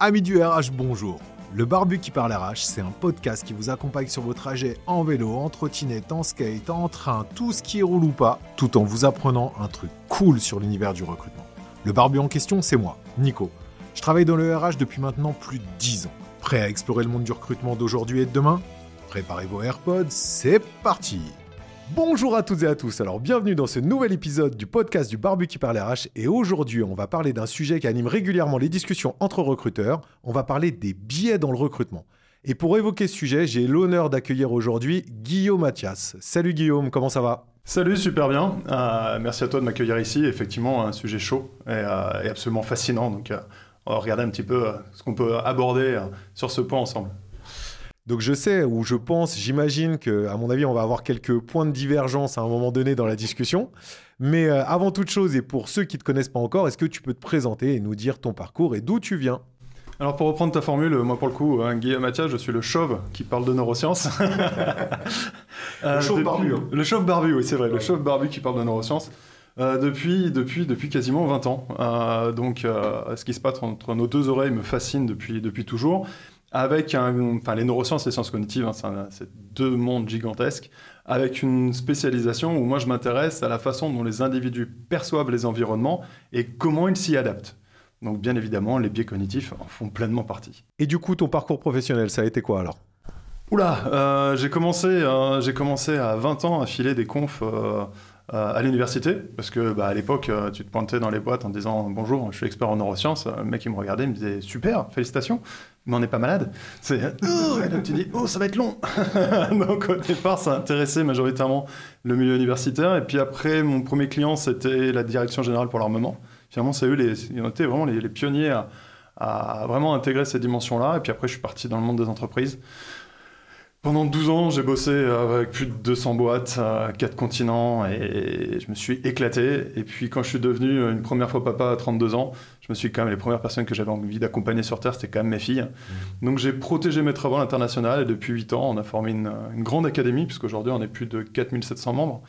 Amis du RH, bonjour. Le Barbu qui parle RH, c'est un podcast qui vous accompagne sur vos trajets en vélo, en trottinette, en skate, en train, tout ce qui roule ou pas, tout en vous apprenant un truc cool sur l'univers du recrutement. Le Barbu en question, c'est moi, Nico. Je travaille dans le RH depuis maintenant plus de 10 ans. Prêt à explorer le monde du recrutement d'aujourd'hui et de demain? Préparez vos AirPods, c'est parti Bonjour à toutes et à tous, alors bienvenue dans ce nouvel épisode du podcast du Barbu qui parle RH et aujourd'hui on va parler d'un sujet qui anime régulièrement les discussions entre recruteurs, on va parler des biais dans le recrutement. Et pour évoquer ce sujet, j'ai l'honneur d'accueillir aujourd'hui Guillaume Mathias. Salut Guillaume, comment ça va? Salut, super bien. Euh, merci à toi de m'accueillir ici. Effectivement, un sujet chaud et, euh, absolument fascinant. Donc, euh, on va regarder un petit peu ce qu'on peut aborder sur ce point ensemble. Donc je sais ou je pense, j'imagine que, à mon avis, on va avoir quelques points de divergence à un moment donné dans la discussion. Mais euh, avant toute chose, et pour ceux qui ne te connaissent pas encore, est-ce que tu peux te présenter et nous dire ton parcours et d'où tu viens? Alors pour reprendre ta formule, moi pour le coup, hein, Guillaume Mathias, je suis le chauve qui parle de neurosciences. Euh, le chauve barbu. Hein. Le chauve barbu, oui c'est vrai, le chauve barbu qui parle de neurosciences. Euh, depuis, depuis, depuis quasiment 20 ans. donc ce qui se passe entre nos deux oreilles me fascine depuis, depuis toujours avec un, enfin les neurosciences et les sciences cognitives, hein, c'est deux mondes gigantesques, avec une spécialisation où moi je m'intéresse à la façon dont les individus perçoivent les environnements et comment ils s'y adaptent. Donc bien évidemment, les biais cognitifs en font pleinement partie. Et du coup, ton parcours professionnel, ça a été quoi alors? Oula, euh, j'ai commencé, euh, j'ai commencé à 20 ans à filer des confs euh, à l'université, parce que bah, à l'époque, tu te pointais dans les boîtes en disant bonjour, je suis expert en neurosciences. Le mec il me regardait, il me disait super, félicitations mais on n'est pas malade. C'est et donc tu dis oh ça va être long. donc au départ ça a intéressé majoritairement le milieu universitaire et puis après mon premier client c'était la direction générale pour l'armement. Finalement c'est eux les ils ont été vraiment les, pionniers à, à, vraiment intégrer ces dimensions là et puis après je suis parti dans le monde des entreprises. Pendant 12 ans, j'ai bossé avec plus de 200 boîtes, 4 continents, et je me suis éclaté. Et puis quand je suis devenu une première fois papa à 32 ans, je me suis quand même les premières personnes que j'avais envie d'accompagner sur Terre, c'était quand même mes filles. Mmh. Donc j'ai protégé mes travaux à l'international, et depuis 8 ans, on a formé une, grande académie, puisqu'aujourd'hui on est plus de 4700 membres.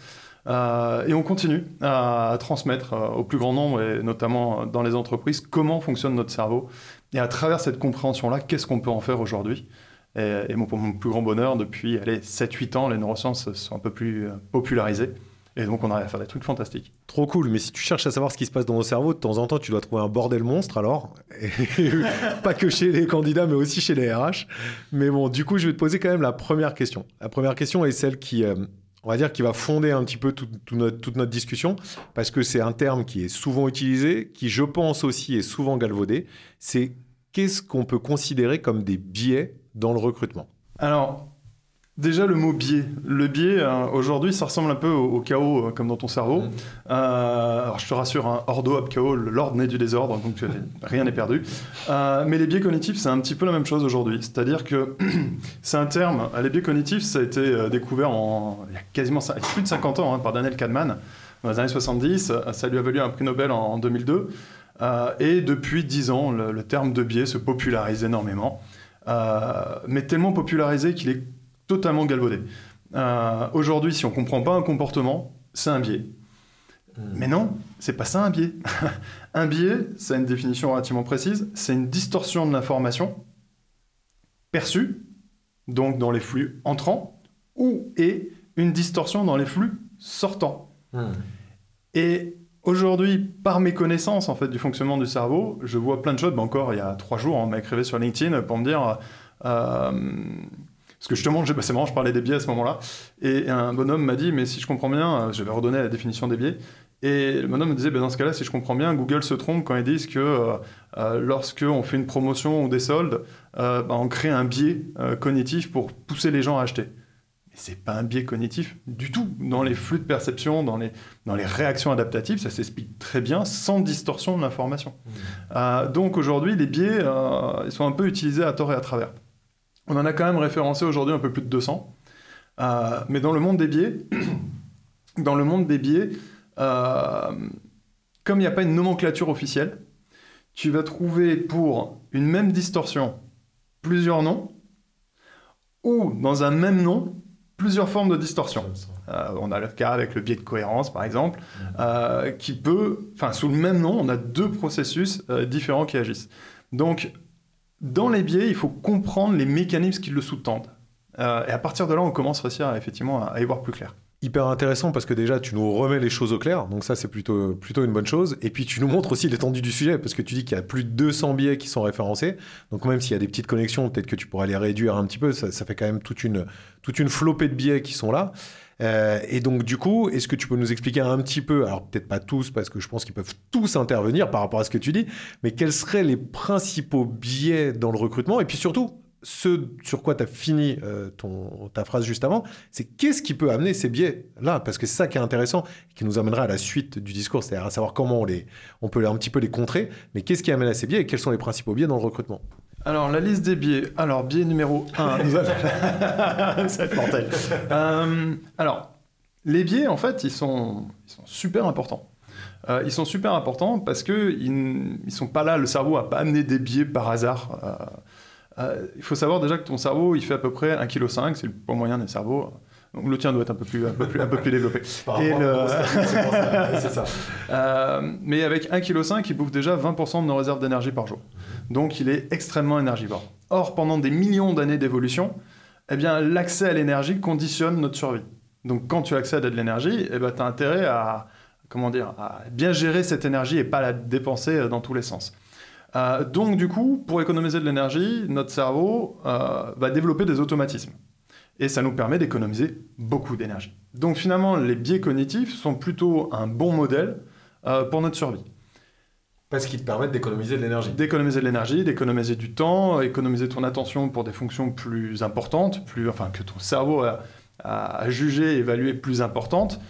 Euh, et on continue à, transmettre euh, au plus grand nombre, et notamment dans les entreprises, comment fonctionne notre cerveau. Et à travers cette compréhension-là, qu'est-ce qu'on peut en faire aujourd'hui? Et, pour mon plus grand bonheur, depuis 7-8 ans, les neurosciences sont un peu plus euh, popularisées. Et donc, on arrive à faire des trucs fantastiques. Trop cool. Mais si tu cherches à savoir ce qui se passe dans nos cerveaux, de temps en temps, tu dois trouver un bordel monstre alors. pas que chez les candidats, mais aussi chez les RH. Mais bon, du coup, je vais te poser quand même la première question. La première question est celle qui, euh, on va dire, qui va fonder un petit peu toute notre discussion, parce que c'est un terme qui est souvent utilisé, qui, je pense aussi, est souvent galvaudé. C'est qu'est-ce qu'on peut considérer comme des biais dans le recrutement Alors, déjà le mot biais. Le biais, euh, aujourd'hui, ça ressemble un peu au, chaos, euh, comme dans ton cerveau. Mmh. Euh, alors, je te rassure, hein, ordo ab chaos, l'ordre naît du désordre, donc rien n'est perdu. mais les biais cognitifs, c'est un petit peu la même chose aujourd'hui. C'est-à-dire que c'est un terme, les biais cognitifs, ça a été découvert en, il y a quasiment plus de 50 ans hein, par Daniel Kahneman, dans les années 70. Ça lui a valu un prix Nobel en, 2002. et depuis 10 ans, le, le terme de biais se popularise énormément. Euh, mais tellement popularisé qu'il est totalement galvaudé. Euh, aujourd'hui, si on ne comprend pas un comportement, c'est un biais. Hmm. Mais non, c'est pas ça un biais. un biais, c'est une définition relativement précise, c'est une distorsion de l'information perçue, donc dans les flux entrants, ou et une distorsion dans les flux sortants. Hmm. Et Aujourd'hui, par mes connaissances en fait du fonctionnement du cerveau, je vois plein de choses. Ben encore il y a trois jours, on m'a écrit sur LinkedIn pour me dire euh, parce que justement, bah, c'est marrant, je parlais des biais à ce moment-là, et un bonhomme m'a dit, mais si je comprends bien, euh, je vais redonner la définition des biais. Et le bonhomme me disait, ben dans ce cas-là, si je comprends bien, Google se trompe quand ils disent que euh, euh lorsque on fait une promotion ou des soldes, ben, on crée un biais cognitif pour pousser les gens à acheter c'est pas un biais cognitif du tout. Dans les flux de perception, dans les, dans les réactions adaptatives, ça s'explique très bien sans distorsion de l'information. Mmh. Euh, donc aujourd'hui, les biais euh, ils sont un peu utilisés à tort et à travers. On en a quand même référencé aujourd'hui un peu plus de 200. Euh, mais dans le monde des biais, dans le monde des biais, comme il n'y a pas une nomenclature officielle, tu vas trouver pour une même distorsion plusieurs noms, ou dans un même nom, plusieurs formes de distorsion. Euh, on a le cas avec le biais de cohérence, par exemple, mm. euh, qui peut, enfin, sous le même nom, on a deux processus euh, différents qui agissent. Donc, Dans les biais, il faut comprendre les mécanismes qui le sous-tendent. Et à partir de là, on commence à réussir à, effectivement à y voir plus clair hyper intéressant parce que déjà tu nous remets les choses au clair, donc ça c'est plutôt, plutôt une bonne chose. Et puis tu nous montres aussi l'étendue du sujet parce que tu dis qu'il y a plus de 200 biais qui sont référencés. Donc même s'il y a des petites connexions, peut-être que tu pourrais les réduire un petit peu, ça, fait quand même toute une, toute une flopée de biais qui sont là. Euh, et donc du coup, est-ce que tu peux nous expliquer un petit peu, alors peut-être pas tous parce que je pense qu'ils peuvent tous intervenir par rapport à ce que tu dis, mais quels seraient les principaux biais dans le recrutement? Et puis surtout ce sur quoi tu as fini euh, ton, ta phrase juste avant, c'est qu'est-ce qui peut amener ces biais-là Parce que c'est ça qui est intéressant, qui nous amènera à la suite du discours, c'est-à-dire à savoir comment on, les, on peut un petit peu les contrer, mais qu'est-ce qui amène à ces biais et quels sont les principaux biais dans le recrutement? Alors, la liste des biais. Alors, biais numéro 1. ça va être mortel. Euh, alors, les biais, en fait, ils sont, ils sont super importants. Euh, ils sont super importants parce qu'ils ne sont pas là, le cerveau n'a pas amené des biais par hasard. Euh, il faut savoir déjà que ton cerveau, il fait à peu près 1,5 kg, c'est le poids moyen des cerveaux. Donc le tien doit être un peu plus, un peu plus, un peu plus développé. Et c'est ça. Euh, mais avec 1,5 kg, il bouffe déjà 20% de nos réserves d'énergie par jour. Donc il est extrêmement énergivore. Or, pendant des millions d'années d'évolution, eh bien, l'accès à l'énergie conditionne notre survie. Donc quand tu accèdes à de l'énergie, eh ben, tu as intérêt à, comment dire, à bien gérer cette énergie et pas la dépenser dans tous les sens. Euh, donc du coup, pour économiser de l'énergie, notre cerveau euh, va développer des automatismes. Et ça nous permet d'économiser beaucoup d'énergie. Donc finalement, les biais cognitifs sont plutôt un bon modèle euh, pour notre survie. Parce qu'ils te permettent d'économiser de l'énergie. D'économiser de l'énergie, d'économiser du temps, économiser ton attention pour des fonctions plus importantes, plus, enfin que ton cerveau a, a jugé, évalué plus importantes.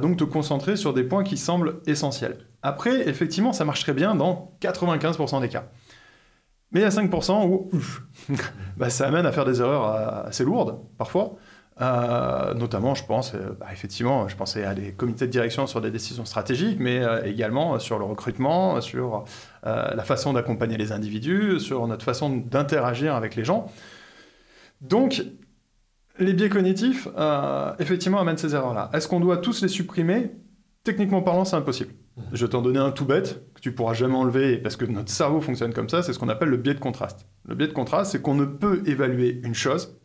donc te concentrer sur des points qui semblent essentiels. Après, effectivement, ça marche très bien dans 95% des cas. Mais il y a 5% où ça amène à faire des erreurs euh, assez lourdes, parfois. Euh, notamment, je pense, euh, bah, effectivement, je pensais à des comités de direction sur des décisions stratégiques, mais également sur le recrutement, sur la façon d'accompagner les individus, sur notre façon d'interagir avec les gens. Donc, les biais cognitifs, effectivement, amènent ces erreurs-là. Est-ce qu'on doit tous les supprimer? Techniquement parlant, c'est impossible. Je vais t'en donner un tout bête que tu pourras jamais enlever parce que notre cerveau fonctionne comme ça, c'est ce qu'on appelle le biais de contraste. Le biais de contraste, c'est qu'on ne peut évaluer une chose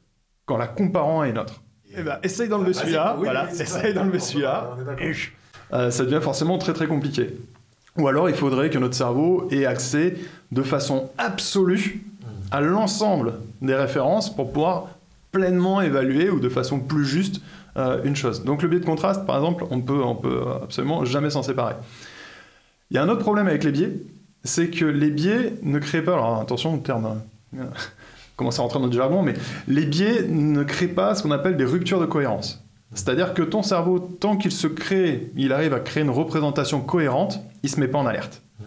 qu'en la comparant à une autre. Eh ben, essaye d'enlever ah, celui-là, voilà, essaye d'enlever celui-là, euh, ça devient forcément très très compliqué. Ou alors il faudrait que notre cerveau ait accès de façon absolue à l'ensemble des références pour pouvoir pleinement évaluer ou de façon plus juste euh, une chose. Donc le biais de contraste, par exemple, on peut, on peut absolument jamais s'en séparer. Il y a un autre problème avec les biais, c'est que les biais ne créent pas, alors attention au terme, euh, commence à rentrer dans du jargon, mais les biais ne créent pas ce qu'on appelle des ruptures de cohérence. C'est-à-dire que ton cerveau, tant qu'il se crée, il arrive à créer une représentation cohérente, il se met pas en alerte. Hmm.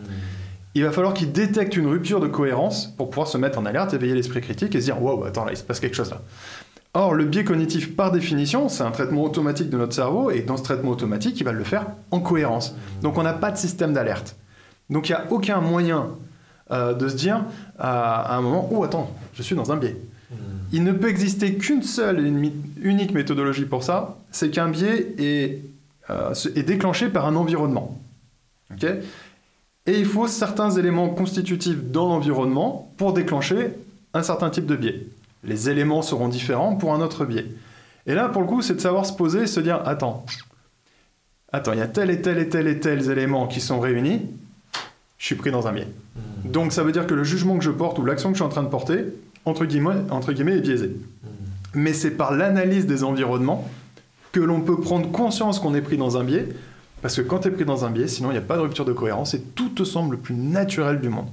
Il va falloir qu'il détecte une rupture de cohérence pour pouvoir se mettre en alerte, éveiller l'esprit critique et se dire Wow, attends, là, il se passe quelque chose là. Or, le biais cognitif, par définition, c'est un traitement automatique de notre cerveau, et dans ce traitement automatique, il va le faire en cohérence. Donc, on n'a pas de système d'alerte. Donc, il n'y a aucun moyen euh, de se dire à, un moment, oh, attends, je suis dans un biais. Hmm. Il ne peut exister qu'une seule et unique méthodologie pour ça, c'est qu'un biais est, euh, est, déclenché par un environnement. et il faut certains éléments constitutifs dans l'environnement pour déclencher un certain type de biais les éléments seront différents pour un autre biais. Et là, pour le coup, c'est de savoir se poser et se dire, attends, attends, il y a tel et tel et tel et tels éléments qui sont réunis, je suis pris dans un biais. Hmm. Donc ça veut dire que le jugement que je porte ou l'action que je suis en train de porter, entre guillemets, entre guillemets est biaisé. Hmm. Mais c'est par l'analyse des environnements que l'on peut prendre conscience qu'on est pris dans un biais, parce que quand tu es pris dans un biais, sinon il n'y a pas de rupture de cohérence et tout te semble le plus naturel du monde.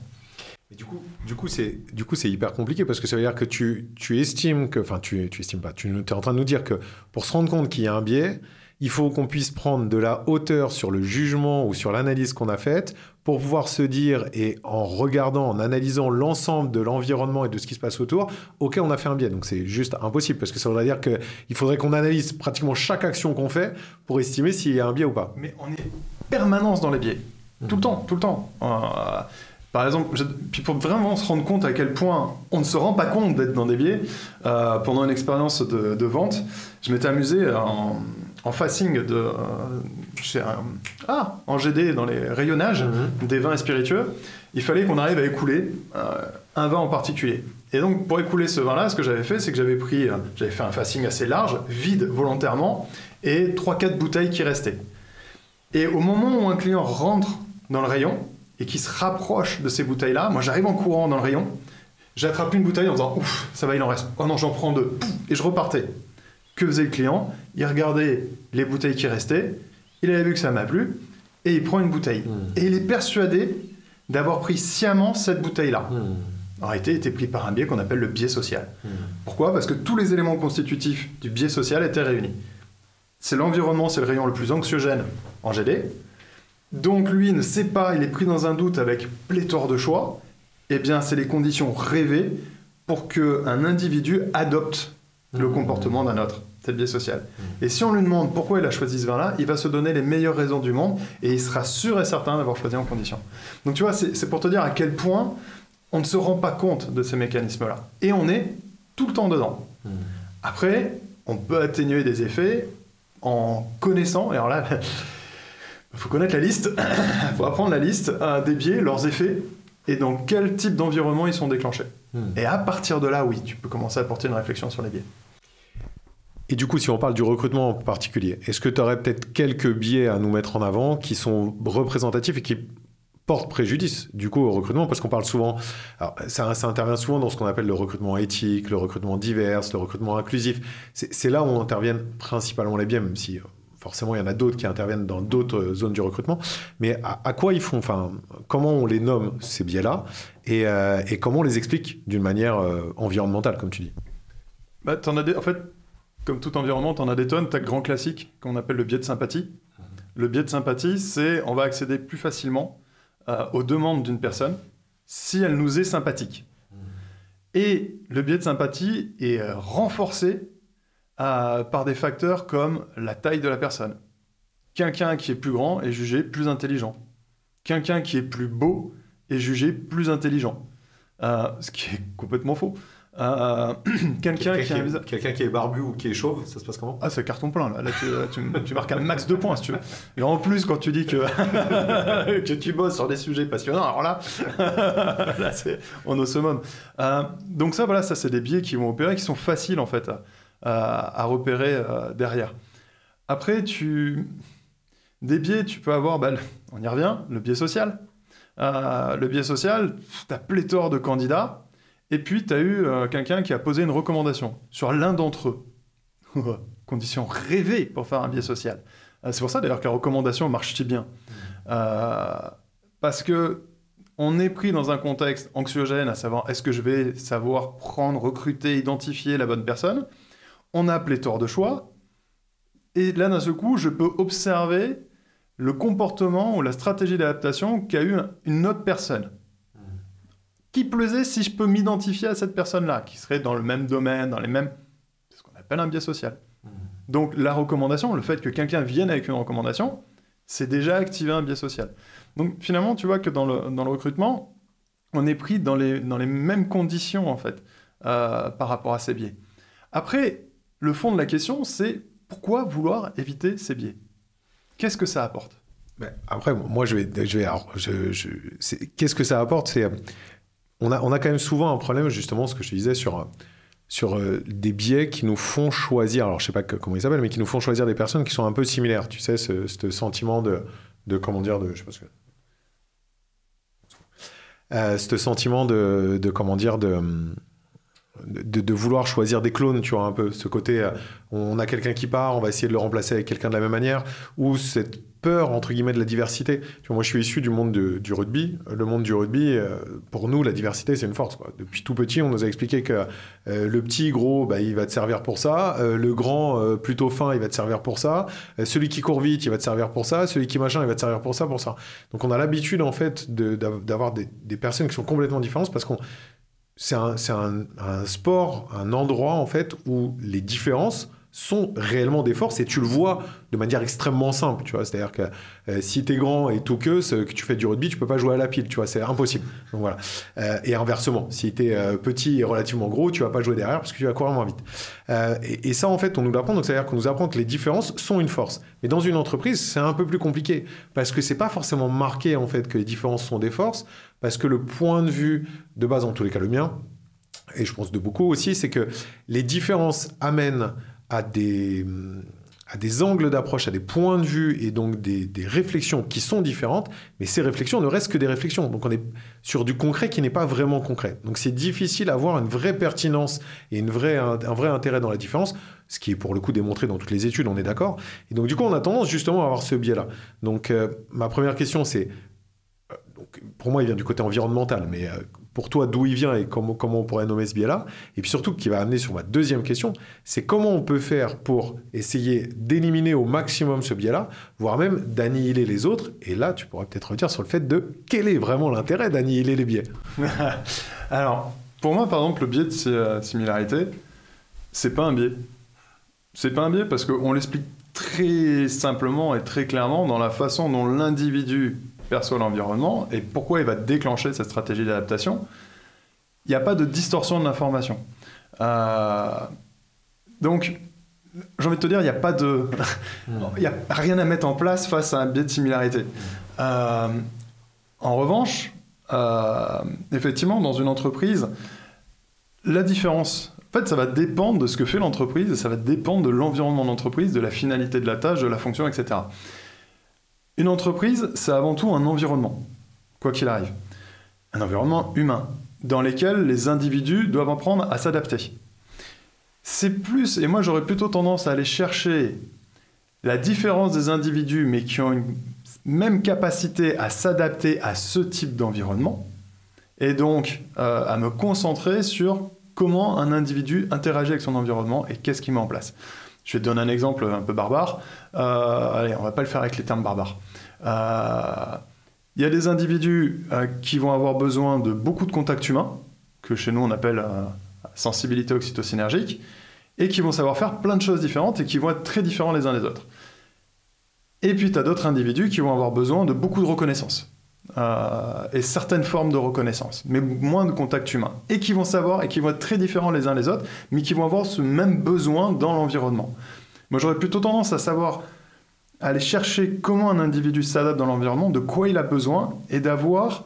Du coup, du coup, c'est du coup c'est hyper compliqué parce que ça veut dire que tu, tu estimes que, enfin, tu, tu estimes pas, tu es en train de nous dire que pour se rendre compte qu'il y a un biais, il faut qu'on puisse prendre de la hauteur sur le jugement ou sur l'analyse qu'on a faite pour pouvoir se dire, et en regardant, en analysant l'ensemble de l'environnement et de ce qui se passe autour, ok, on a fait un biais. Donc c'est juste impossible, parce que ça voudrait dire qu'il faudrait qu'on analyse pratiquement chaque action qu'on fait pour estimer s'il y a un biais ou pas. Mais on est permanence dans les biais. Tout le temps, tout le temps. Euh, par exemple, puis pour vraiment se rendre compte à quel point on ne se rend pas compte d'être dans des biais, euh, pendant une expérience de, vente, je m'étais amusé en, en facing de, euh, chez un- ah, en GD dans les rayonnages Mhm. des vins et spiritueux, il fallait qu'on arrive à écouler euh, un vin en particulier. Et donc pour écouler ce vin-là, ce que j'avais fait, c'est que j'avais pris, j'avais fait un facing assez large, vide volontairement, et 3-4 bouteilles qui restaient. Et au moment où un client rentre dans le rayon et qui se rapproche de ces bouteilles-là, moi j'arrive en courant dans le rayon, j'attrape une bouteille en disant ouf, ça va, il en reste. Oh non, j'en prends deux. Et je repartais. Que faisait le client? Il regardait les bouteilles qui restaient, il avait vu que ça m'a plu, et il prend une bouteille. Hmm. Et il est persuadé d'avoir pris sciemment cette bouteille-là. Hmm. En réalité, il était pris par un biais qu'on appelle le biais social. Hmm. Pourquoi? Parce que tous les éléments constitutifs du biais social étaient réunis. C'est l'environnement, c'est le rayon le plus anxiogène en GD. Donc lui ne sait pas, il est pris dans un doute avec pléthore de choix. Eh bien, c'est les conditions rêvées pour qu'un individu adopte le Mhm. comportement d'un autre. C'est le biais social. Et si on lui demande pourquoi il a choisi ce vin-là, il va se donner les meilleures raisons du monde et il sera sûr et certain d'avoir choisi en condition. Donc tu vois, c'est pour te dire à quel point on ne se rend pas compte de ces mécanismes-là. Et on est tout le temps dedans. Hmm. Après, on peut atténuer des effets en connaissant, et alors là, il faut connaître la liste, il faut apprendre la liste euh, des biais, leurs effets, et dans quel type d'environnement ils sont déclenchés. Hmm. Et à partir de là, oui, tu peux commencer à porter une réflexion sur les biais. Et du coup, si on parle du recrutement en particulier, est-ce que tu aurais peut-être quelques biais à nous mettre en avant qui sont représentatifs et qui portent préjudice du coup au recrutement? Parce qu'on parle souvent, alors, ça, ça intervient souvent dans ce qu'on appelle le recrutement éthique, le recrutement divers, le recrutement inclusif. C'est c'est là où interviennent principalement les biais, même si euh, forcément il y en a d'autres qui interviennent dans d'autres euh, zones du recrutement. Mais à, quoi ils font Enfin, comment on les nomme ces biais-là et, euh, comment on les explique d'une manière euh, environnementale, comme tu dis? Bah, t'en as. En fait, comme tout environnement, tu en as des tonnes. Tu as le grand classique qu'on appelle le biais de sympathie. Le biais de sympathie, c'est on va accéder plus facilement aux demandes d'une personne si elle nous est sympathique. Et le biais de sympathie est renforcé par des facteurs comme la taille de la personne. Quelqu'un qui est plus grand est jugé plus intelligent. Quelqu'un qui est plus beau est jugé plus intelligent. Euh, ce qui est complètement faux. Euh, Quelqu'un qui un quelqu'un qui est barbu ou qui est chauve, ça se passe comment? Ah, c'est carton plein, là. Là, tu, là, tu- tu marques un max de points, si tu veux. Et en plus, quand tu dis que, que tu bosses sur des sujets passionnants, alors là, là c'est on est au summum. Euh, donc ça, voilà, ça, c'est des biais qui vont opérer, qui sont faciles, en fait, à, à- à repérer euh, derrière. Après, tu... Des biais, tu peux avoir, bah, le- on y revient, le biais social. Euh, le biais social, tu as pléthore de candidats, et puis tu as eu euh, quelqu'un qui a posé une recommandation sur l'un d'entre eux. Condition rêvée pour faire un biais social. C'est pour ça d'ailleurs que la recommandation marche si bien. Euh, parce que on est pris dans un contexte anxiogène, à savoir est-ce que je vais savoir prendre, recruter, identifier la bonne personne? On a pléthore de choix. Et là, d'un seul coup, je peux observer le comportement ou la stratégie d'adaptation qu'a eu un- une autre personne. Qui plaisait si je peux m'identifier à cette personne-là, qui serait dans le même domaine, dans les mêmes... C'est ce qu'on appelle un biais social. Donc la recommandation, le fait que quelqu'un vienne avec une recommandation, c'est déjà activer un biais social. Donc finalement, tu vois que dans le, dans le recrutement, on est pris dans les, dans les mêmes conditions, en fait, euh, par rapport à ces biais. Après, le fond de la question, c'est pourquoi vouloir éviter ces biais? Qu'est-ce que ça apporte? Ben, après, moi, je vais, je vais, je, qu'est-ce que ça apporte? C'est, euh, on a, on a quand même souvent un problème, justement, ce que je te disais sur, euh, sur euh, des biais qui nous font choisir. Alors, je sais pas comment ils s'appellent, mais qui nous font choisir des personnes qui sont un peu similaires. Tu sais, ce, sentiment de, de, comment dire, de, je sais pas ce que. Ce sentiment de, de comment dire, de, de, vouloir choisir des clones, tu vois, un peu. Ce côté, euh, on a quelqu'un qui part, on va essayer de le remplacer avec quelqu'un de la même manière, ou cette peur, entre guillemets, de la diversité. Moi, je suis issu du monde de- du rugby. Le monde du rugby, euh, pour nous, la diversité, c'est une force. Depuis tout petit, on nous a expliqué que euh, le petit gros, bah, il va te servir pour ça. Le grand, plutôt fin, il va te servir pour ça. Celui qui court vite, il va te servir pour ça. Celui qui machin, il va te servir pour ça, pour ça. Donc, on a l'habitude, en fait, d'avoir des, des personnes qui sont complètement différentes parce qu'on c'est un, sport, un endroit en fait où les différences sont réellement des forces et tu le vois de manière extrêmement simple, tu vois. C'est-à-dire que euh, si tu es grand et tout que, que tu fais du rugby, tu peux pas jouer à la pile, tu vois, c'est impossible. Donc voilà. Euh, et inversement, si tu es euh, petit et relativement gros, tu vas pas jouer derrière parce que tu vas courir moins vite. Et, et, ça, en fait, on nous l'apprend. Donc, c'est-à-dire qu'on nous apprend que les différences sont une force. Mais dans une entreprise, c'est un peu plus compliqué parce que c'est pas forcément marqué, en fait, que les différences sont des forces parce que le point de vue de base, en tous les cas le mien, et je pense de beaucoup aussi, c'est que les différences amènent à des, à des angles d'approche, à des points de vue et donc des, des, réflexions qui sont différentes, mais ces réflexions ne restent que des réflexions. Donc on est sur du concret qui n'est pas vraiment concret. Donc c'est difficile d'avoir une vraie pertinence et une vraie, un, vrai intérêt dans la différence, ce qui est pour le coup démontré dans toutes les études, on est d'accord. Et donc du coup on a tendance justement à avoir ce biais-là. Donc euh, ma première question c'est, euh, pour moi il vient du côté environnemental, mais euh, pour toi d'où il vient et comment, on pourrait nommer ce biais-là. Et puis surtout, qui va amener sur ma deuxième question, c'est comment on peut faire pour essayer d'éliminer au maximum ce biais-là, voire même d'annihiler les autres. Et là, tu pourrais peut-être redire sur le fait de quel est vraiment l'intérêt d'annihiler les biais. Alors, pour moi, par exemple, le biais de euh, similarité, c'est pas un biais. C'est pas un biais parce qu'on l'explique très simplement et très clairement dans la façon dont l'individu perçoit l'environnement et pourquoi il va déclencher cette stratégie d'adaptation, il n'y a pas de distorsion de l'information. Euh, donc, j'ai envie de te dire, il n'y a pas de. Il a rien à mettre en place face à un biais de similarité. Euh, en revanche, euh, effectivement, dans une entreprise, la différence. En fait, ça va dépendre de ce que fait l'entreprise, ça va dépendre de l'environnement de l'entreprise, de la finalité de la tâche, de la fonction, etc. Une entreprise, c'est avant tout un environnement, quoi qu'il arrive. Un environnement humain, dans lequel les individus doivent apprendre à s'adapter. C'est plus, et moi j'aurais plutôt tendance à aller chercher la différence des individus, mais qui ont une même capacité à s'adapter à ce type d'environnement, et donc euh, à me concentrer sur comment un individu interagit avec son environnement et qu'est-ce qu'il met en place. Je vais te donner un exemple un peu barbare. Euh, allez, on va pas le faire avec les termes barbares. Euh, il y a des individus euh, qui vont avoir besoin de beaucoup de contacts humains, que chez nous on appelle sensibilité oxytocinergique, et qui vont savoir faire plein de choses différentes et qui vont être très différents les uns des autres. Et puis tu as d'autres individus qui vont avoir besoin de beaucoup de reconnaissance. Et certaines formes de reconnaissance, mais moins de contacts humains, et qui vont savoir, et qui vont être très différents les uns les autres, mais qui vont avoir ce même besoin dans l'environnement. Moi j'aurais plutôt tendance à savoir aller chercher comment un individu s'adapte dans l'environnement, de quoi il a besoin, et d'avoir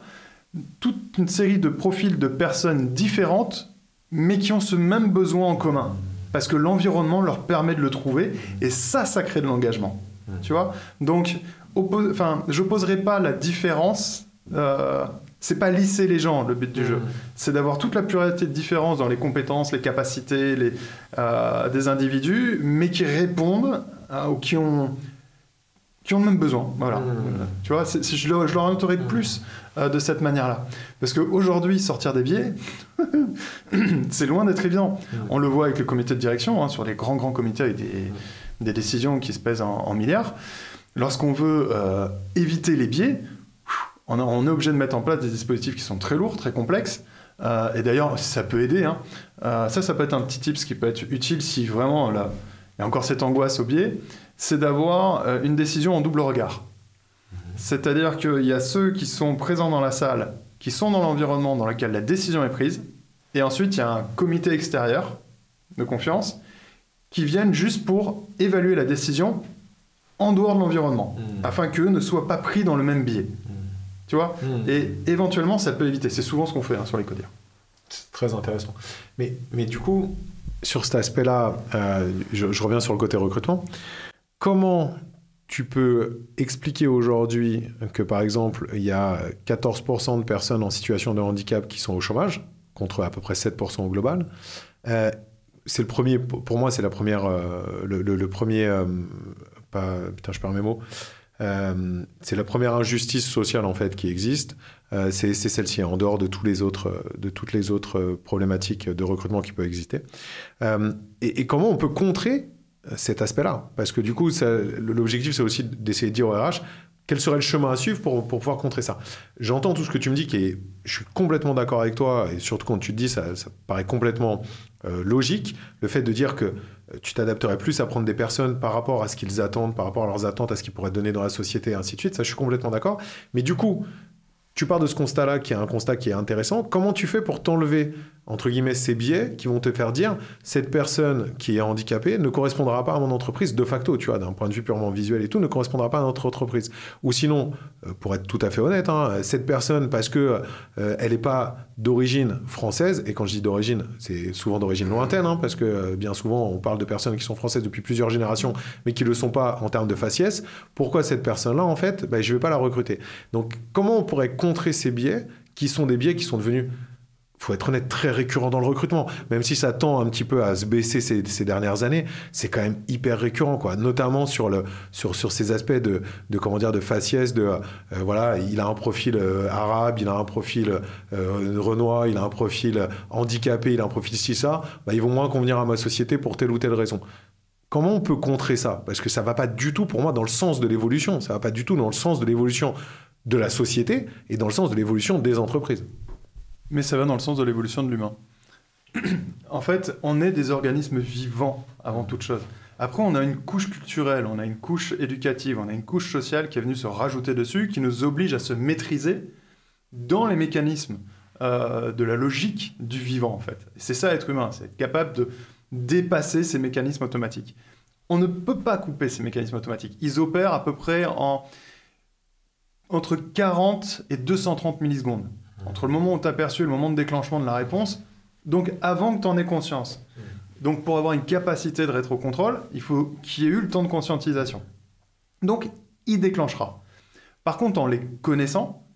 toute une série de profils de personnes différentes, mais qui ont ce même besoin en commun. Parce que l'environnement leur permet de le trouver, et ça, ça crée de l'engagement. Tu vois? Donc, enfin, je n'opposerai pas la différence. Euh, c'est pas lisser les gens le but du jeu. C'est d'avoir toute la pluralité de différences dans les compétences, les capacités les, euh, des individus, mais qui répondent euh, ou qui ont qui ont le même besoin. Voilà. Mmh. Tu vois, je, je, leur mmh. plus euh, de cette manière-là. Parce qu'aujourd'hui, sortir des biais, c'est loin d'être évident. Mmh. On le voit avec le comité de direction, hein, sur les grands, grands comités avec des, des décisions qui se pèsent en, milliards. Lorsqu'on veut euh, éviter les biais, on, on, est obligé de mettre en place des dispositifs qui sont très lourds, très complexes. Euh, et d'ailleurs, ça peut aider. Hein. ça, ça peut être un petit tip, ce qui peut être utile si vraiment là, il y a encore cette angoisse au biais c'est d'avoir euh, une décision en double regard. C'est-à-dire qu'il y a ceux qui sont présents dans la salle, qui sont dans l'environnement dans lequel la décision est prise, et ensuite il y a un comité extérieur de confiance qui viennent juste pour évaluer la décision en dehors de l'environnement, mmh. afin qu'eux ne soient pas pris dans le même biais. Mmh. Tu vois? Mmh. Et éventuellement, ça peut éviter. C'est souvent ce qu'on fait hein, sur les codires. C'est très intéressant. Mais, mais du coup, sur cet aspect-là, euh, je, je, reviens sur le côté recrutement. Comment tu peux expliquer aujourd'hui que, par exemple, il y a 14% de personnes en situation de handicap qui sont au chômage, contre à peu près 7% au global euh, C'est le premier, pour moi, c'est la première, euh, le, premier, putain, je perds mes mots, c'est la première injustice sociale en fait qui existe. c'est celle-ci, en dehors de, tous les autres, de toutes les autres problématiques de recrutement qui peuvent exister. Et, et, comment on peut contrer cet aspect-là? Parce que du coup, l'objectif, c'est aussi d'essayer de dire au RH, quel serait le chemin à suivre pour, pour pouvoir contrer ça? J'entends tout ce que tu me dis, qui est, je suis complètement d'accord avec toi, et surtout quand tu te dis, ça, ça paraît complètement euh, logique, le fait de dire que euh, tu t'adapterais plus à prendre des personnes par rapport à ce qu'ils attendent, par rapport à leurs attentes, à ce qu'ils pourraient donner dans la société, et ainsi de suite, ça je suis complètement d'accord. Mais du coup, tu pars de ce constat-là, qui est un constat qui est intéressant. Comment tu fais pour t'enlever, entre guillemets, ces biais qui vont te faire dire cette personne qui est handicapée ne correspondra pas à mon entreprise de facto, tu vois, d'un point de vue purement visuel et tout, ne correspondra pas à notre entreprise. Ou sinon, euh, pour être tout à fait honnête, hein, cette personne, parce que euh, elle n'est pas d'origine française, et quand je dis d'origine, c'est souvent d'origine lointaine, hein, parce que euh, bien souvent on parle de personnes qui sont françaises depuis plusieurs générations, mais qui ne le sont pas en termes de faciès. Pourquoi cette personne-là, en fait, ben, je ne vais pas la recruter? Donc, comment on pourrait contrer ces biais qui sont des biais qui sont devenus faut être honnête, très récurrent dans le recrutement. Même si ça tend un petit peu à se baisser ces, dernières années, c'est quand même hyper récurrent, quoi. Notamment sur, le, sur, sur ces aspects de, de, comment dire, de faciès, de, euh, voilà, il a un profil euh, arabe, il a un profil euh, il a un profil handicapé, il a un profil ci, ça, bah, ils vont moins convenir à ma société pour telle ou telle raison. Comment on peut contrer ça? Parce que ça va pas du tout, pour moi, dans le sens de l'évolution. Ça va pas du tout dans le sens de l'évolution de la société et dans le sens de l'évolution des entreprises. Mais ça va dans le sens de l'évolution de l'humain. en fait, on est des organismes vivants avant toute chose. Après, on a une couche culturelle, on a une couche éducative, on a une couche sociale qui est venue se rajouter dessus, qui nous oblige à se maîtriser dans les mécanismes euh, de la logique du vivant, en fait. C'est ça être humain, c'est être capable de dépasser ces mécanismes automatiques. On ne peut pas couper ces mécanismes automatiques. Ils opèrent à peu près en entre 40 et 230 millisecondes entre le moment où tu as perçu et le moment de déclenchement de la réponse, donc avant que tu en aies conscience. Donc pour avoir une capacité de rétrocontrôle, il faut qu'il y ait eu le temps de conscientisation. Donc il déclenchera. Par contre, en les connaissant,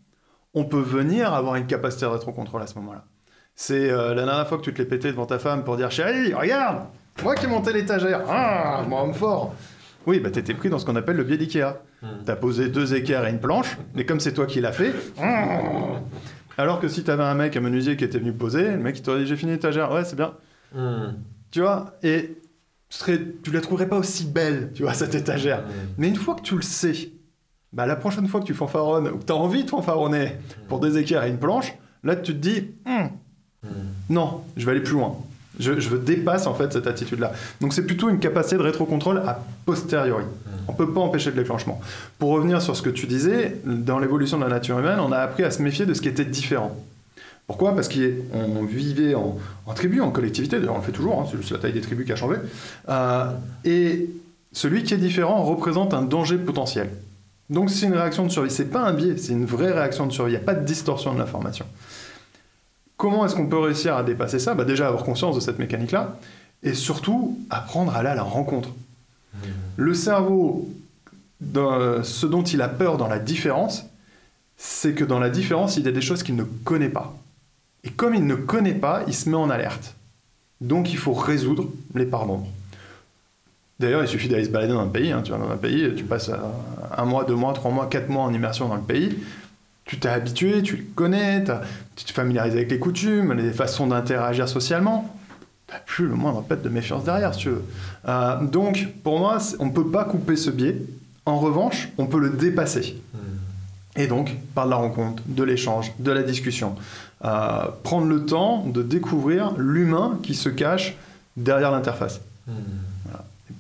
on peut venir avoir une capacité de rétrocontrôle à ce moment-là. C'est euh, la dernière fois que tu te l'es pété devant ta femme pour dire Chérie, regarde, moi qui ai monté l'étagère, ah, je m'en fort. Oui, bah t'étais pris dans ce qu'on appelle le biais d'IKEA. Hmm. T'as posé deux équerres et une planche, mais comme c'est toi qui l'as fait, alors que si tu avais un mec, un menuisier qui était venu poser, le mec il t'aurait dit j'ai fini l'étagère, ouais c'est bien. Hmm. Tu vois, et tu la trouverais pas aussi belle, tu vois, cette étagère. Hmm. Mais une fois que tu le sais, bah, la prochaine fois que tu fanfaronnes, ou que tu as envie de fanfaronner pour des équerres et une planche, là tu te dis, hmm, non, je vais aller plus loin. Je, je dépasse en fait cette attitude-là. Donc c'est plutôt une capacité de rétrocontrôle a posteriori. On ne peut pas empêcher le déclenchement. Pour revenir sur ce que tu disais, dans l'évolution de la nature humaine, on a appris à se méfier de ce qui était différent. Pourquoi? Parce qu'on vivait en, tribu, en collectivité, d'ailleurs on le fait toujours, hein, c'est la taille des tribus qui a changé. Euh, et celui qui est différent représente un danger potentiel. Donc c'est une réaction de survie, c'est pas un biais, c'est une vraie réaction de survie, il n'y a pas de distorsion de l'information. Comment est-ce qu'on peut réussir à dépasser ça? Bah Déjà avoir conscience de cette mécanique-là, et surtout apprendre à aller à la rencontre. Le cerveau, ce dont il a peur dans la différence, c'est que dans la différence, il y a des choses qu'il ne connaît pas. Et comme il ne connaît pas, il se met en alerte. Donc il faut résoudre les parts d'ombre. D'ailleurs, il suffit d'aller se balader dans un pays. Hein. Tu vas dans un pays, tu passes un mois, deux mois, trois mois, quatre mois en immersion dans le pays. Tu t'es habitué, tu le connais, tu te familiarises avec les coutumes, les façons d'interagir socialement t'as plus le moindre pet de méfiance derrière, si tu veux. Euh, donc, pour moi, on ne peut pas couper ce biais. En revanche, on peut le dépasser. Hmm. Et donc, par de la rencontre, de l'échange, de la discussion, euh, prendre le temps de découvrir l'humain qui se cache derrière l'interface. Hmm.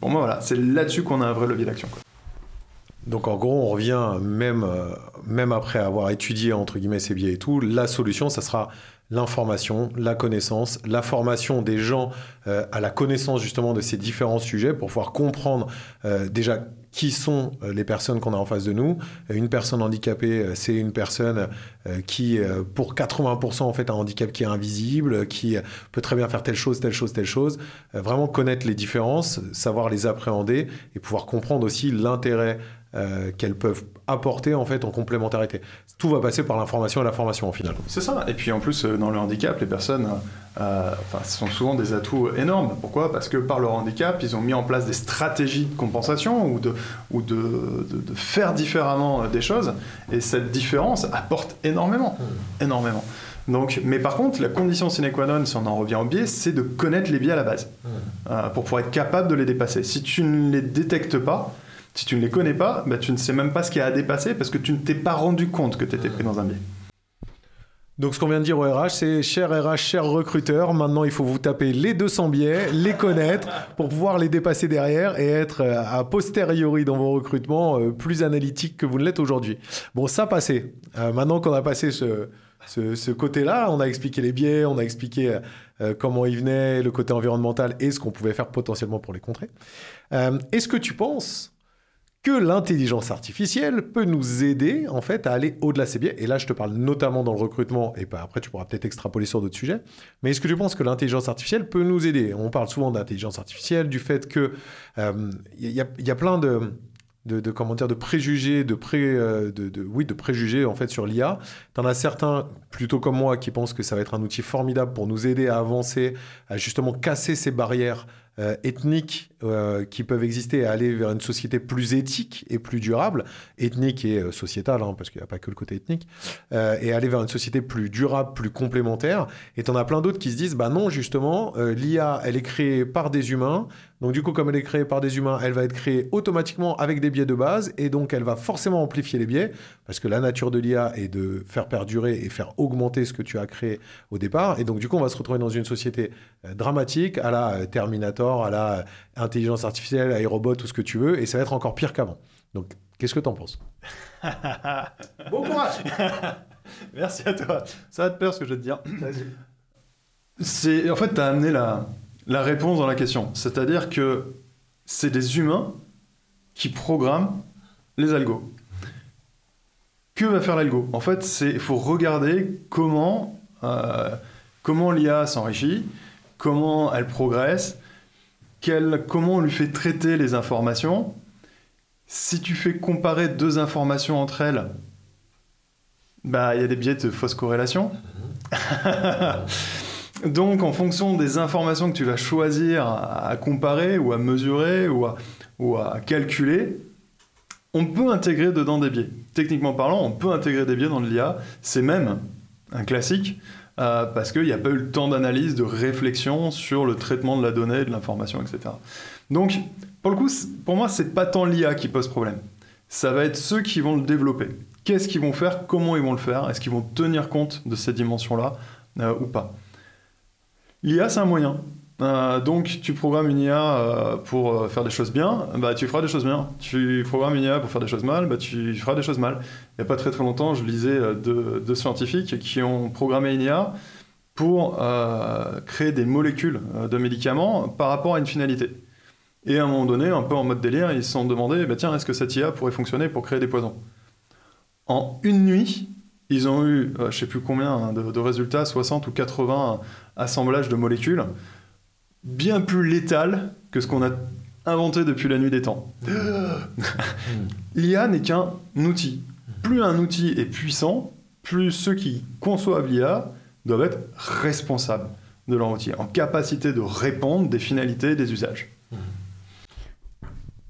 Pour moi, voilà, c'est là-dessus qu'on a un vrai levier d'action. Donc en gros, on revient même, euh, même après avoir étudié entre guillemets ces biais et tout, la solution, ça sera l'information, la connaissance, la formation des gens euh, à la connaissance justement de ces différents sujets pour pouvoir comprendre euh, déjà qui sont les personnes qu'on a en face de nous. Une personne handicapée, c'est une personne qui, pour 80%, en fait, a un handicap qui est invisible, qui peut très bien faire telle chose, telle chose, telle chose. Vraiment connaître les différences, savoir les appréhender et pouvoir comprendre aussi l'intérêt euh, qu'elles peuvent apporter en fait en complémentarité. Tout va passer par l'information et la formation en final. C'est ça. Et puis en plus, euh, dans le handicap, les personnes euh, enfin, sont souvent des atouts énormes. Pourquoi? Parce que par leur handicap, ils ont mis en place des stratégies de compensation ou de, ou de, de, faire différemment des choses. Et cette différence apporte énormément. Mmh. Énormément. Donc, mais par contre, la condition sine qua non, si on en revient au biais, c'est de connaître les biais à la base, mmh. pour pouvoir être capable de les dépasser. Si tu ne les détectes pas, Si tu ne les connais pas, bah, tu ne sais même pas ce qu'il y a à dépasser parce que tu ne t'es pas rendu compte que tu étais pris dans un biais. Donc ce qu'on vient de dire au RH, c'est cher RH, cher recruteur, maintenant il faut vous taper les 200 biais, les connaître pour pouvoir les dépasser derrière et être euh, à posteriori dans vos recrutements euh, plus analytique que vous ne l'êtes aujourd'hui. Bon, ça passé. Euh, maintenant qu'on a passé ce, côté-là, on a expliqué les biais, on a expliqué comment ils venaient, le côté environnemental et ce qu'on pouvait faire potentiellement pour les contrer. Est-ce que tu penses que l'intelligence artificielle peut nous aider en fait à aller au-delà de ces biais. Et là, je te parle notamment dans le recrutement, et après, tu pourras peut-être extrapoler sur d'autres sujets. Mais est-ce que tu penses que l'intelligence artificielle peut nous aider? On parle souvent d'intelligence artificielle, du fait que il euh, y, a plein de, de, de, comment de préjugés, de, pré, euh, de, de, oui, de préjugés en fait sur l'IA. Tu en as certains, plutôt comme moi, qui pensent que ça va être un outil formidable pour nous aider à avancer, à justement casser ces barrières euh, ethniques euh, qui peuvent exister et aller vers une société plus éthique et plus durable, ethnique et euh, sociétale, hein, parce qu'il n'y a pas que le côté ethnique, et aller vers une société plus durable, plus complémentaire. Et tu en as plein d'autres qui se disent, bah non, justement, l'IA, elle est créée par des humains, donc du coup, comme elle est créée par des humains, elle va être créée automatiquement avec des biais de base, et donc elle va forcément amplifier les biais, parce que la nature de l'IA est de faire perdurer et faire augmenter ce que tu as créé au départ. Et donc du coup, on va se retrouver dans une société dramatique à la Terminator à la intelligence artificielle, à robots, tout ce que tu veux, et ça va être encore pire qu'avant. Donc, qu'est-ce que tu en penses? Bon courage Merci à toi. Ça va te plaire ce que je vais te dire. C'est, en fait, tu as amené la, la réponse dans la question. C'est-à-dire que c'est des humains qui programment les algos. Que va faire l'algo? En fait, il faut regarder comment, euh, comment l'IA s'enrichit, comment elle progresse, comment on lui fait traiter les informations. Si tu fais comparer deux informations entre elles, bah il y a des biais de fausse corrélation. Donc en fonction des informations que tu vas choisir à comparer ou à mesurer ou à, ou à calculer, on peut intégrer dedans des biais. Techniquement parlant, on peut intégrer des biais dans l'IA. C'est même un classique. Euh, parce qu'il n'y a pas eu le temps d'analyse, de réflexion sur le traitement de la donnée, de l'information, etc. Donc, pour le coup, pour moi, c'est pas tant l'IA qui pose problème. Ça va être ceux qui vont le développer. Qu'est-ce qu'ils vont faire? Comment ils vont le faire? Est-ce qu'ils vont tenir compte de ces dimensions-là euh, ou pas? L'IA, c'est un moyen. Euh, donc, tu programmes une IA euh, pour euh, faire des choses bien, bah, tu feras des choses bien. Tu programmes une IA pour faire des choses mal, bah, tu feras des choses mal. Il n'y a pas très très longtemps, je lisais deux, scientifiques qui ont programmé une IA pour créer des molécules de médicaments par rapport à une finalité. Et à un moment donné, un peu en mode délire, ils se sont demandé, bah, tiens, est-ce que cette IA pourrait fonctionner pour créer des poisons? En une nuit, ils ont eu, je ne sais plus combien hein, de, de résultats, 60 ou 80 assemblages de molécules bien plus létal que ce qu'on a inventé depuis la nuit des temps. L'IA n'est qu'un outil. Plus un outil est puissant, plus ceux qui conçoivent l'IA doivent être responsables de leur outil, en capacité de répondre des finalités, des usages.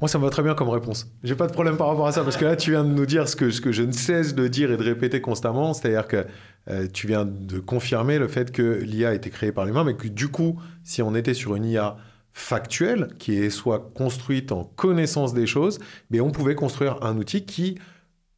Moi, ça me va très bien comme réponse. J'ai pas de problème par rapport à ça, parce que là, tu viens de nous dire ce que, ce que je ne cesse de dire et de répéter constamment, c'est-à-dire que euh, tu viens de confirmer le fait que l'IA a été créée par l'humain, mais que du coup, si on était sur une IA factuelle, qui est soit construite en connaissance des choses, mais on pouvait construire un outil qui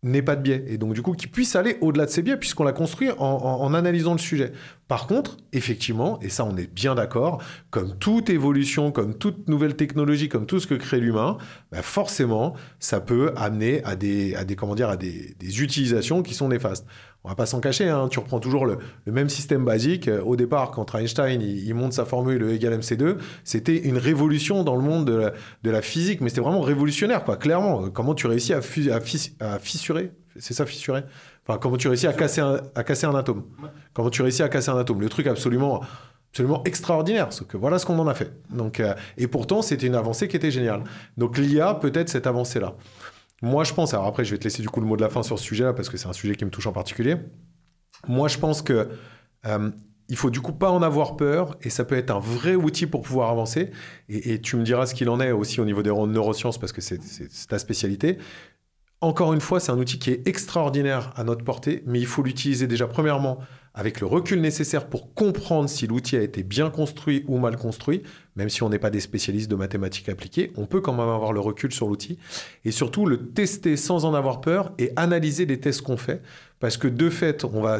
n'ait pas de biais et donc du coup qui puisse aller au-delà de ces biais puisqu'on l'a construit en, analysant le sujet. Par contre, effectivement, et ça on est bien d'accord, comme toute évolution, comme toute nouvelle technologie, comme tout ce que crée l'humain, bah, forcément ça peut amener à des, à des, utilisations qui sont néfastes on va pas s'en cacher, hein. tu reprends toujours le, même système basique. Au départ, quand Einstein il, monte sa formule E égale MC2, c'était une révolution dans le monde de la, physique, mais c'était vraiment révolutionnaire, quoi. Clairement, comment tu réussis à, fissurer, c'est ça fissurer? Enfin, comment tu réussis à casser un, à casser un atome Comment tu réussis à casser un atome Le truc absolument absolument extraordinaire. Ce que voilà ce qu'on en a fait. Donc, euh, et pourtant, c'était une avancée qui était géniale. Donc l'IA peut-être cette avancée-là. Moi, je pense, alors après, je vais te laisser du coup le mot de la fin sur ce sujet-là, parce que c'est un sujet qui me touche en particulier. Moi, je pense que euh, il faut du coup pas en avoir peur, et ça peut être un vrai outil pour pouvoir avancer. Et, tu me diras ce qu'il en est aussi au niveau des neurosciences, parce que c'est ta spécialité. Encore une fois, c'est un outil qui est extraordinaire à notre portée, mais il faut l'utiliser déjà premièrement avec le recul nécessaire pour comprendre si l'outil a été bien construit ou mal construit, même si on n'est pas des spécialistes de mathématiques appliquées, on peut quand même avoir le recul sur l'outil. Et surtout le tester sans en avoir peur et analyser les tests qu'on fait. Parce que de fait, on va,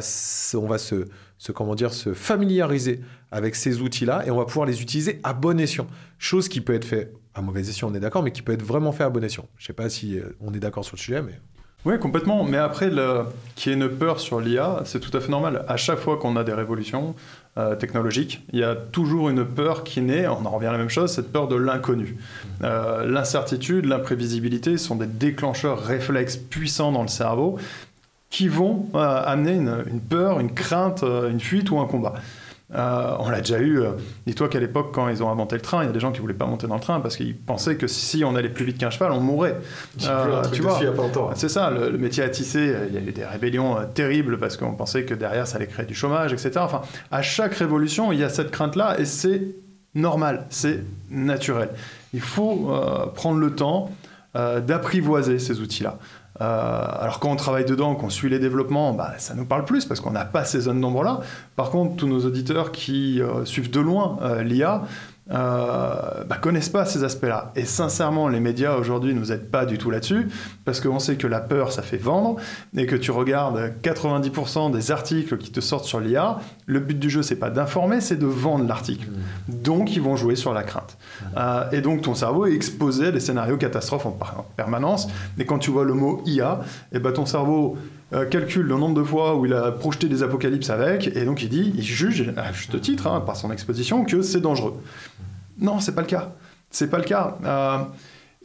on va se, comment dire, se familiariser avec ces outils-là et on va pouvoir les utiliser à bon escient. Chose qui peut être fait à mauvais escient, on est d'accord, mais qui peut être vraiment fait à bon escient. Je ne sais pas si euh, on est d'accord sur le sujet, mais... Oui, complètement. Mais après, qu'il y ait une peur sur l'IA, c'est tout à fait normal. À chaque fois qu'on a des révolutions euh, technologiques, il y a toujours une peur qui naît, on en revient à la même chose, cette peur de l'inconnu. Euh, l'incertitude, l'imprévisibilité sont des déclencheurs réflexes puissants dans le cerveau qui vont amener une, peur, une crainte, une fuite ou un combat. Euh, on l'a déjà eu. Euh, dis-toi qu'à l'époque, quand ils ont inventé le train, il y a des gens qui voulaient pas monter dans le train parce qu'ils pensaient que si on allait plus vite qu'un cheval, on mourrait. Euh, tu vois, c'est ça. Le, métier à tisser, il y a eu des rébellions terribles parce qu'on pensait que derrière ça allait créer du chômage, etc. Enfin, à chaque révolution, il y a cette crainte-là et c'est normal, c'est naturel. Il faut prendre le temps d'apprivoiser ces outils-là. Euh, alors quand on travaille dedans, qu'on suit les développements, bah, ça nous parle plus parce qu'on n'a pas ces zones d'ombre-là. Par contre, tous nos auditeurs qui euh, suivent de loin euh, l'IA, euh, bah, connaissent pas ces aspects-là. Et sincèrement, les médias aujourd'hui nous aident pas du tout là-dessus, parce qu'on sait que la peur, ça fait vendre, et que tu regardes 90% des articles qui te sortent sur l'IA, le but du jeu, c'est pas d'informer, c'est de vendre l'article. Mmh. Donc, ils vont jouer sur la crainte. Mmh. Euh, et donc, ton cerveau est exposé à des scénarios catastrophes en, permanence. Et quand tu vois le mot IA, et eh ben, ton cerveau euh, calcule le nombre de fois où il a projeté des apocalypses avec, et donc il dit, il juge, à juste titre, hein, par son exposition, que c'est dangereux. Non, c'est pas le cas. C'est pas le cas. Euh,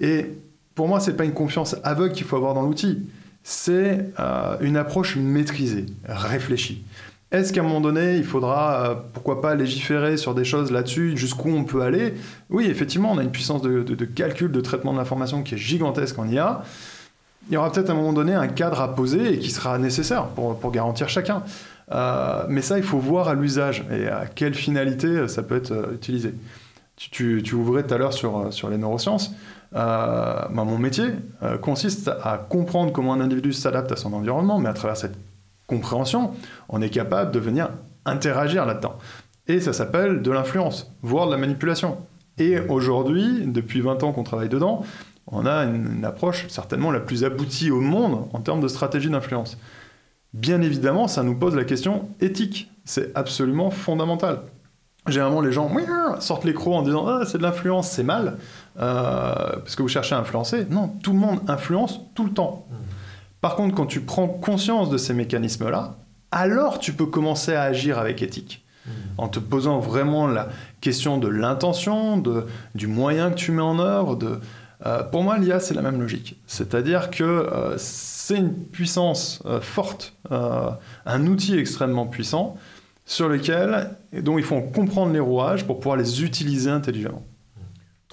et pour moi, c'est pas une confiance aveugle qu'il faut avoir dans l'outil. C'est euh, une approche maîtrisée, réfléchie. Est-ce qu'à un moment donné, il faudra, pourquoi pas, légiférer sur des choses là-dessus, jusqu'où on peut aller? Oui, effectivement, on a une puissance de, de calcul, de traitement de l'information qui est gigantesque en IA il y aura peut-être à un moment donné un cadre à poser et qui sera nécessaire pour, garantir chacun. Euh, mais ça, il faut voir à l'usage et à quelle finalité ça peut être euh, utilisé. Tu, ouvrais tout à l'heure sur, euh, les neurosciences. Euh, bah, mon métier consiste à comprendre comment un individu s'adapte à son environnement, mais à travers cette compréhension, on est capable de venir interagir là-dedans. Et ça s'appelle de l'influence, voire de la manipulation. Et aujourd'hui, depuis 20 ans qu'on travaille dedans, on a une, approche certainement la plus aboutie au monde en termes de stratégie d'influence. Bien évidemment, ça nous pose la question éthique. C'est absolument fondamental. Généralement, les gens sortent les crocs en disant ah, c'est de l'influence, c'est mal, euh, parce que vous cherchez à influencer. Non, tout le monde influence tout le temps. Par contre, quand tu prends conscience de ces mécanismes-là, alors tu peux commencer à agir avec éthique. En te posant vraiment la question de l'intention, du moyen que tu mets en œuvre, de, euh, pour moi, l'IA, c'est la même logique. C'est-à-dire que euh, c'est une puissance euh, forte, un outil extrêmement puissant, sur lequel, dont il faut comprendre les rouages pour pouvoir les utiliser intelligemment.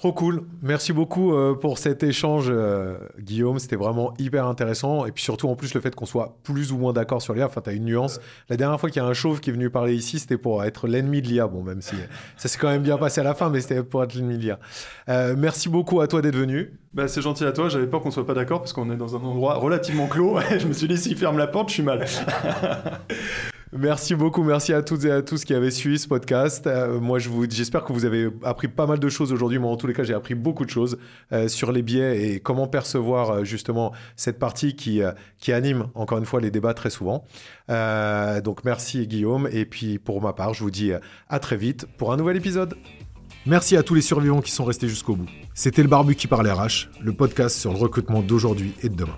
Trop cool. Merci beaucoup euh, pour cet échange, euh, Guillaume. C'était vraiment hyper intéressant. Et puis surtout, en plus, le fait qu'on soit plus ou moins d'accord sur l'IA. Enfin, tu as une nuance. La dernière fois qu'il y a un chauve qui est venu parler ici, c'était pour être l'ennemi de l'IA. Bon, même si ça s'est quand même bien passé à la fin, mais c'était pour être l'ennemi de l'IA. Euh, merci beaucoup à toi d'être venu. Bah, c'est gentil à toi. J'avais peur qu'on soit pas d'accord parce qu'on est dans un endroit relativement clos. je me suis dit, s'il ferme la porte, je suis mal. Merci beaucoup, merci à toutes et à tous qui avaient suivi ce podcast. Euh, moi, j'espère que vous avez appris pas mal de choses aujourd'hui. Moi, en tous les cas, j'ai appris beaucoup de choses euh, sur les biais et comment percevoir euh, justement cette partie qui, anime encore une fois les débats très souvent. donc, merci Guillaume. Et puis, pour ma part, je vous dis à très vite pour un nouvel épisode. Merci à tous les survivants qui sont restés jusqu'au bout. C'était le Barbu qui parle RH, le podcast sur le recrutement d'aujourd'hui et de demain.